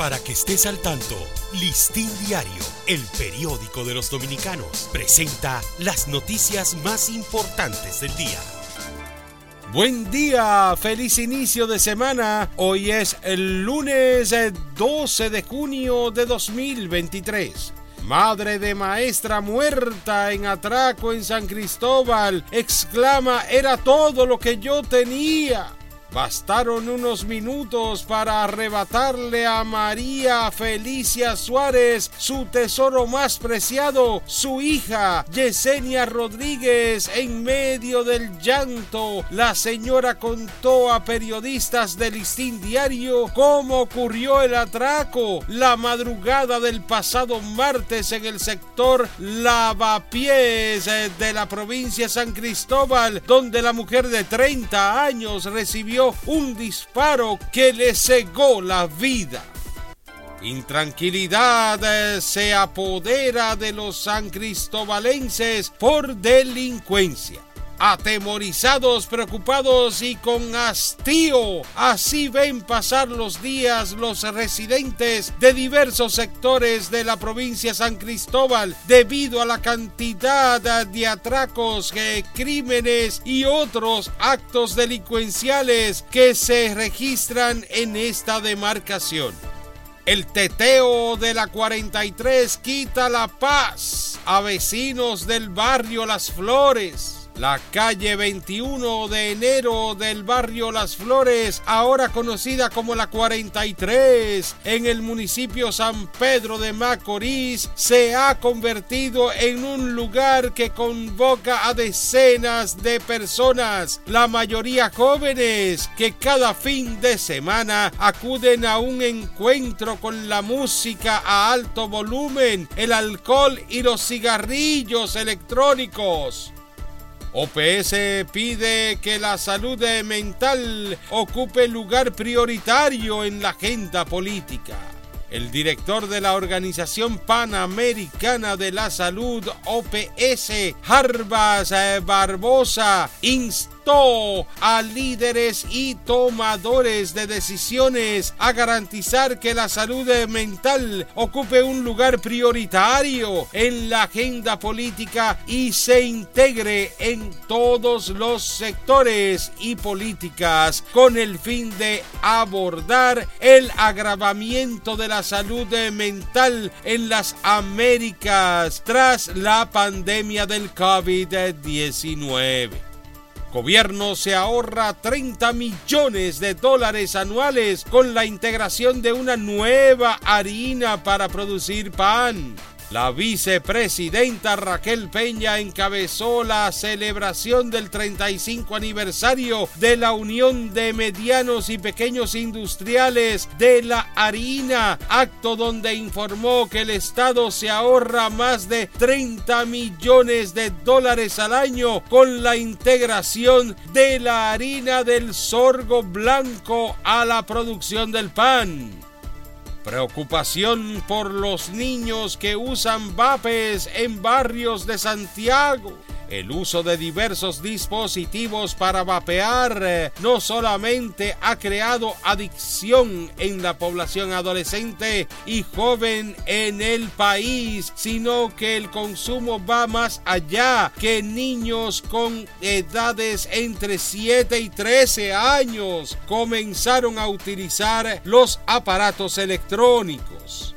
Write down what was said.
Para que estés al tanto, Listín Diario, el periódico de los dominicanos, presenta las noticias más importantes del día. Buen día, feliz inicio de semana. Hoy es el lunes 12 eh, de junio de 2023. Madre de maestra muerta en atraco en San Cristóbal, exclama, era todo lo que yo tenía. Bastaron unos minutos para arrebatarle a María Felicia Suárez su tesoro más preciado, su hija Yesenia Rodríguez. En medio del llanto, la señora contó a periodistas del Listín Diario cómo ocurrió el atraco la madrugada del pasado martes en el sector Lavapiés eh, de la provincia San Cristóbal, donde la mujer de 30 años recibió un disparo que le cegó la vida. Intranquilidad eh, se apodera de los san cristobalenses por delincuencia atemorizados, preocupados y con hastío. Así ven pasar los días los residentes de diversos sectores de la provincia San Cristóbal debido a la cantidad de atracos, eh, crímenes y otros actos delincuenciales que se registran en esta demarcación. El teteo de la 43 quita la paz a vecinos del barrio Las Flores la calle 21 de enero del barrio Las Flores, ahora conocida como la 43, en el municipio San Pedro de Macorís, se ha convertido en un lugar que convoca a decenas de personas, la mayoría jóvenes, que cada fin de semana acuden a un encuentro con la música a alto volumen, el alcohol y los cigarrillos electrónicos. OPS pide que la salud mental ocupe lugar prioritario en la agenda política. El director de la Organización Panamericana de la Salud, OPS, Jarbas Barbosa, insta a líderes y tomadores de decisiones a garantizar que la salud mental ocupe un lugar prioritario en la agenda política y se integre en todos los sectores y políticas con el fin de abordar el agravamiento de la salud mental en las Américas tras la pandemia del COVID-19. Gobierno se ahorra 30 millones de dólares anuales con la integración de una nueva harina para producir pan. La vicepresidenta Raquel Peña encabezó la celebración del 35 aniversario de la Unión de Medianos y Pequeños Industriales de la Harina, acto donde informó que el Estado se ahorra más de 30 millones de dólares al año con la integración de la harina del sorgo blanco a la producción del pan. Preocupación por los niños que usan vapes en barrios de Santiago. El uso de diversos dispositivos para vapear eh, no solamente ha creado adicción en la población adolescente y joven en el país, sino que el consumo va más allá que niños con edades entre 7 y 13 años comenzaron a utilizar los aparatos electrónicos.